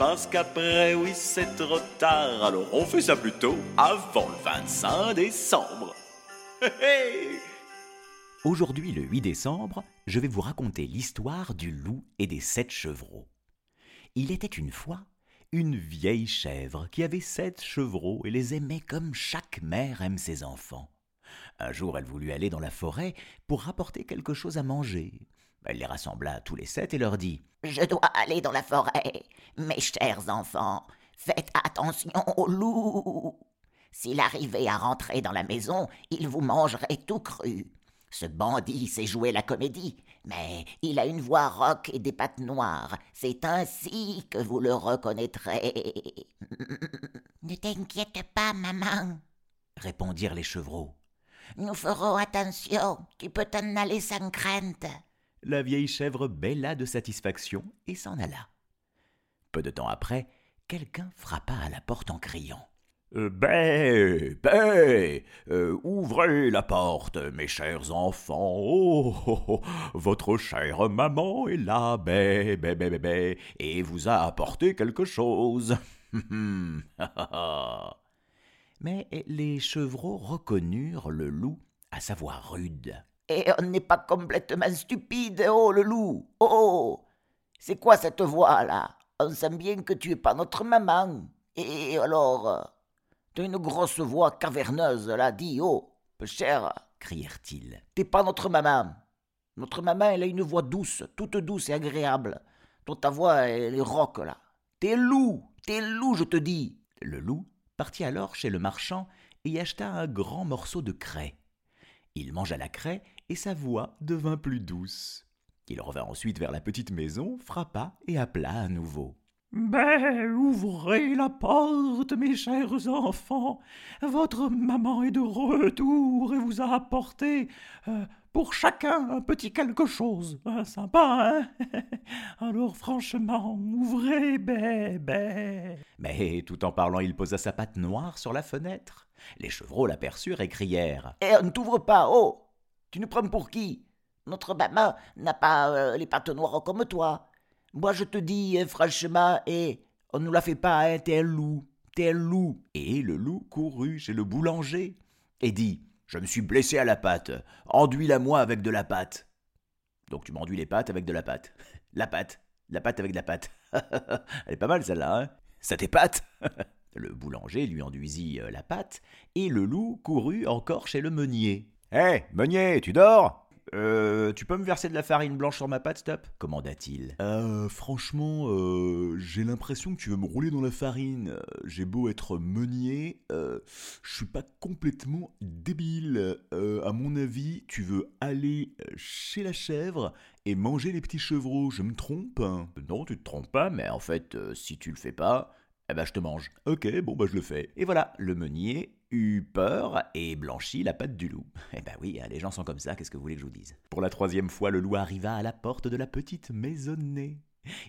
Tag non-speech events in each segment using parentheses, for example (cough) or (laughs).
Parce qu'après, oui, c'est trop tard. Alors on fait ça plutôt avant le 25 décembre. Aujourd'hui, le 8 décembre, je vais vous raconter l'histoire du loup et des sept chevreaux. Il était une fois une vieille chèvre qui avait sept chevreaux et les aimait comme chaque mère aime ses enfants. Un jour, elle voulut aller dans la forêt pour rapporter quelque chose à manger. Elle les rassembla tous les sept et leur dit Je dois aller dans la forêt. Mes chers enfants, faites attention au loup. S'il arrivait à rentrer dans la maison, il vous mangerait tout cru. Ce bandit sait jouer la comédie, mais il a une voix rauque et des pattes noires. C'est ainsi que vous le reconnaîtrez. (laughs) Ne t'inquiète pas, maman, répondirent les chevreaux. Nous ferons attention. Tu peux t'en aller sans crainte. La vieille chèvre bêla de satisfaction et s'en alla. Peu de temps après, quelqu'un frappa à la porte en criant. Bé, bé, euh, ouvrez la porte, mes chers enfants. Oh, oh, oh, votre chère maman est là, bé, bé, bé, bé, bé, et vous a apporté quelque chose. (laughs) Mais les chevreaux reconnurent le loup à sa voix rude. Et on n'est pas complètement stupide, oh le loup. Oh, c'est quoi cette voix-là On sent bien que tu es pas notre maman. Et alors? T'as une grosse voix caverneuse, là, dis, oh, peu cher, crièrent-ils. T'es pas notre maman. Notre maman, elle a une voix douce, toute douce et agréable. Toi, ta voix, elle est rock, là. T'es loup, t'es loup, je te dis. Le loup partit alors chez le marchand et y acheta un grand morceau de craie. Il mangea la craie et sa voix devint plus douce. Il revint ensuite vers la petite maison, frappa et appela à nouveau. Ben, ouvrez la porte, mes chers enfants. Votre maman est de retour et vous a apporté euh, pour chacun un petit quelque chose. Euh, sympa, hein? (laughs) Alors franchement, ouvrez, ben, ben. Mais tout en parlant, il posa sa patte noire sur la fenêtre. Les chevreaux l'aperçurent et crièrent. Eh, ne t'ouvre pas, oh Tu nous prends pour qui? Notre maman n'a pas euh, les pattes noires comme toi. Moi, je te dis, hein, franchement, eh, on ne nous la fait pas, hein, t'es un loup, t'es un loup. Et le loup courut chez le boulanger et dit Je me suis blessé à la patte, enduis-la-moi avec de la pâte. Donc tu m'enduis les pattes avec de la pâte. (laughs) La pâte, la pâte avec la pâte. (laughs) Elle est pas mal celle-là, hein Ça t'épate (laughs) Le boulanger lui enduisit euh, la pâte, et le loup courut encore chez le meunier. Hé, meunier, tu dors? Euh, tu peux me verser de la farine blanche sur ma pâte, stop? Commanda-t-il. Euh, franchement, euh, j'ai l'impression que tu veux me rouler dans la farine. J'ai beau être meunier, euh, je suis pas complètement débile. Euh, à mon avis, tu veux aller chez la chèvre et manger les petits chevreaux. Je me trompe? Non, tu te trompes pas, mais en fait, euh, si tu le fais pas, eh ben je te mange. Ok, bon bah je le fais. Et voilà, le meunier eut peur et blanchit la patte du loup. (laughs) Eh ben oui, hein, les gens sont comme ça, qu'est-ce que vous voulez que je vous dise? Pour la troisième fois, le loup arriva à la porte de la petite maisonnée.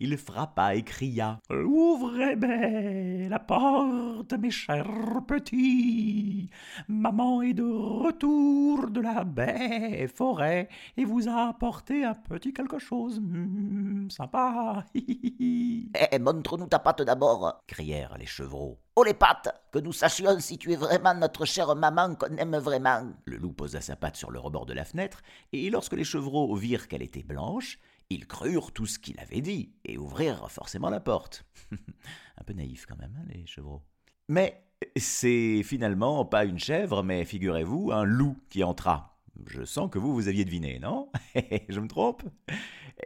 Il frappa et cria Ouvrez ben la porte, mes chers petits. Maman est de retour de la baie forêt et vous a apporté un petit quelque chose. Hum, sympa. Eh, montre-nous ta patte d'abord, crièrent les chevreaux. Oh les pattes, que nous sachions si tu es vraiment notre chère maman qu'on aime vraiment. Le loup posa sa patte sur le rebord de la fenêtre, et lorsque les chevreaux virent qu'elle était blanche, ils crurent tout ce qu'il avait dit, et ouvrirent forcément la porte. (laughs) Un peu naïf quand même, hein, les chevreaux. Mais c'est finalement pas une chèvre, mais figurez-vous, un loup qui entra. Je sens que vous, vous aviez deviné, non? (laughs) Je me trompe?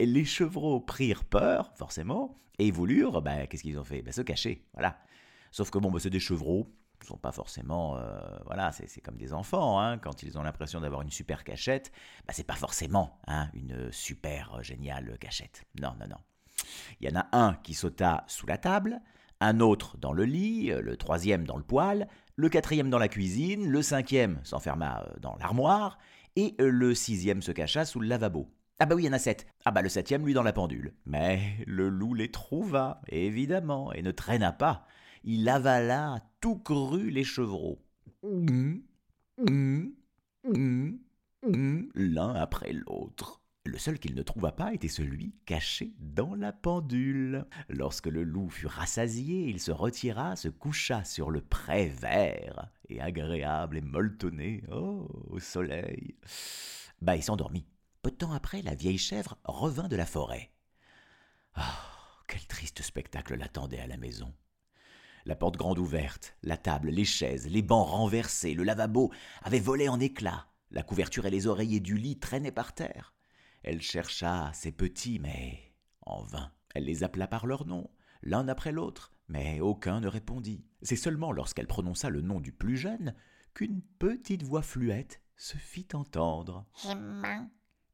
Les chevreaux prirent peur, forcément, et voulurent, bah, qu'est-ce qu'ils ont fait? Bah, Se cacher, voilà. Sauf que bon, bah, c'est des chevreaux, sont pas forcément, euh, voilà, c'est comme des enfants, hein, quand ils ont l'impression d'avoir une super cachette, bah, c'est pas forcément hein, une super euh, géniale cachette. Non, non, non. Il y en a un qui sauta sous la table, un autre dans le lit, euh, le troisième dans le poêle, le quatrième dans la cuisine, le cinquième s'enferma dans l'armoire, et le sixième se cacha sous le lavabo. Ah bah oui, il y en a sept. Ah bah le septième, lui, dans la pendule. Mais le loup les trouva, évidemment, et ne traîna pas. Il avala tout cru les chevreaux. L'un après l'autre. Le seul qu'il ne trouva pas était celui caché dans la pendule. Lorsque le loup fut rassasié, il se retira, se coucha sur le pré vert et agréable et molletonné, oh, au soleil. Bah, il s'endormit. Peu de temps après, la vieille chèvre revint de la forêt. Ah, quel triste spectacle l'attendait à la maison. La porte grande ouverte, la table, les chaises, les bancs renversés, le lavabo avaient volé en éclats. La couverture et les oreillers du lit traînaient par terre. Elle chercha ses petits, mais en vain. Elle les appela par leur nom, l'un après l'autre, mais aucun ne répondit. C'est seulement lorsqu'elle prononça le nom du plus jeune qu'une petite voix fluette se fit entendre. Maman,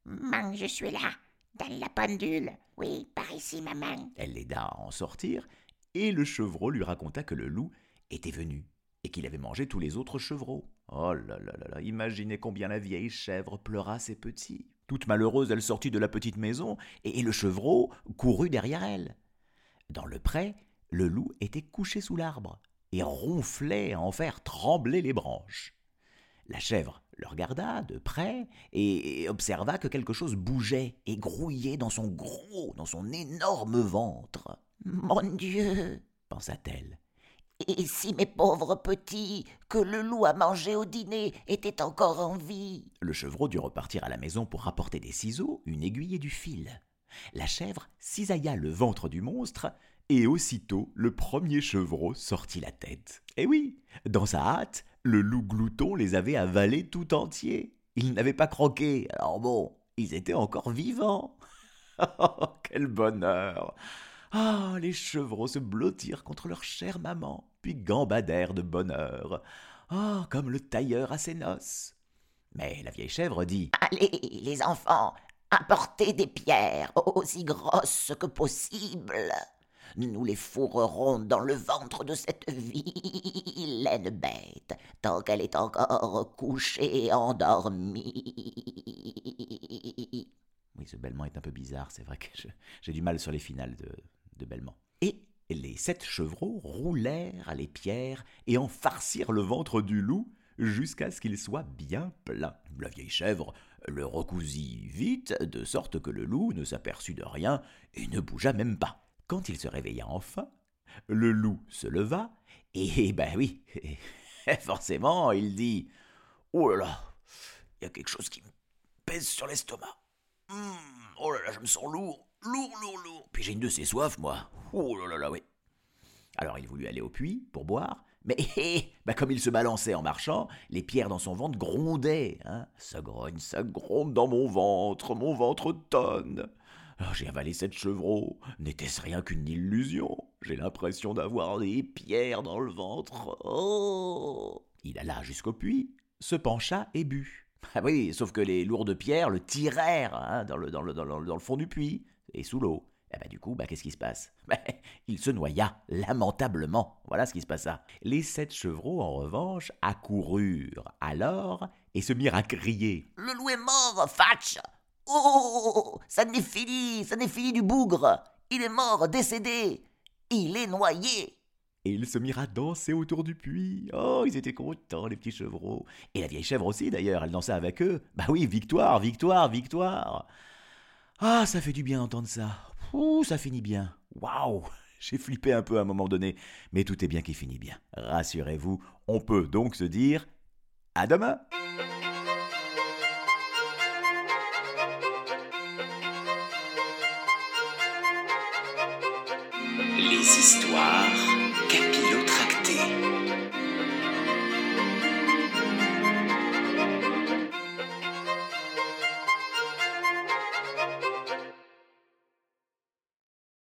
maman, je suis là, dans la pendule. Oui, par ici, maman. Elle l'aida à en sortir, et le chevreau lui raconta que le loup était venu et qu'il avait mangé tous les autres chevreaux. Oh là là là là, imaginez combien la vieille chèvre pleura ses petits. Toute malheureuse, elle sortit de la petite maison, et le chevreau courut derrière elle. Dans le pré, le loup était couché sous l'arbre, et ronflait à en faire trembler les branches. La chèvre le regarda de près et observa que quelque chose bougeait et grouillait dans son gros, dans son énorme ventre. Mon Dieu, pensa-t-elle, et si mes pauvres petits, que le loup a mangé au dîner, étaient encore en vie? Le chevreau dut repartir à la maison pour rapporter des ciseaux, une aiguille et du fil. La chèvre cisailla le ventre du monstre, et aussitôt le premier chevreau sortit la tête. Eh oui, dans sa hâte, le loup glouton les avait avalés tout entiers. Il n'avait pas croqué, alors bon, ils étaient encore vivants. (laughs) Oh, quel bonheur ah, les chevreaux se blottirent contre leur chère maman, puis gambadèrent de bonheur. Ah, comme le tailleur à ses noces. Mais la vieille chèvre dit Allez, les enfants, apportez des pierres aussi grosses que possible. Nous les fourrerons dans le ventre de cette vilaine bête, tant qu'elle est encore couchée endormie. Oui, ce bêlement est un peu bizarre, c'est vrai que j'ai du mal sur les finales de, et les sept chevreaux roulèrent les pierres et en farcirent le ventre du loup jusqu'à ce qu'il soit bien plein. La vieille chèvre le recousit vite, de sorte que le loup ne s'aperçut de rien et ne bougea même pas. Quand il se réveilla enfin, le loup se leva, et ben oui, (laughs) forcément, il dit Oh là là, il y a quelque chose qui me pèse sur l'estomac. Hum, oh là là, je me sens lourd. Lourd, lourd, lourd. Puis j'ai une de ces soifs, moi. Oh là là là, oui. Alors il voulut aller au puits pour boire, mais (laughs) bah, comme il se balançait en marchant, les pierres dans son ventre grondaient. Hein. Ça grogne, ça gronde dans mon ventre, mon ventre tonne. J'ai avalé cette chevreau. N'était-ce rien qu'une illusion? J'ai l'impression d'avoir des pierres dans le ventre. Oh Il alla jusqu'au puits, se pencha et but. Ah oui, sauf que les lourdes pierres le tirèrent hein, dans, le, dans, le, dans le fond du puits et sous l'eau. Et eh bah, ben, du coup, bah, qu'est-ce qui se passe? (laughs) Bah, Il se noya, lamentablement. Voilà ce qui se passa. Les sept chevreaux, en revanche, accoururent alors et se mirent à crier. Le loup est mort, Fatch Oh Ça n'est fini, ça n'est fini du bougre Il est mort, décédé Il est noyé et ils se mirent à danser autour du puits. Oh, ils étaient contents, les petits chevreaux. Et la vieille chèvre aussi, d'ailleurs, elle dansait avec eux. Bah oui, victoire, victoire, victoire. Ah, ça fait du bien d'entendre ça. Ouh, ça finit bien. Waouh (laughs) J'ai flippé un peu à un moment donné, mais tout est bien qui finit bien. Rassurez-vous, on peut donc se dire à demain Les histoires capillotes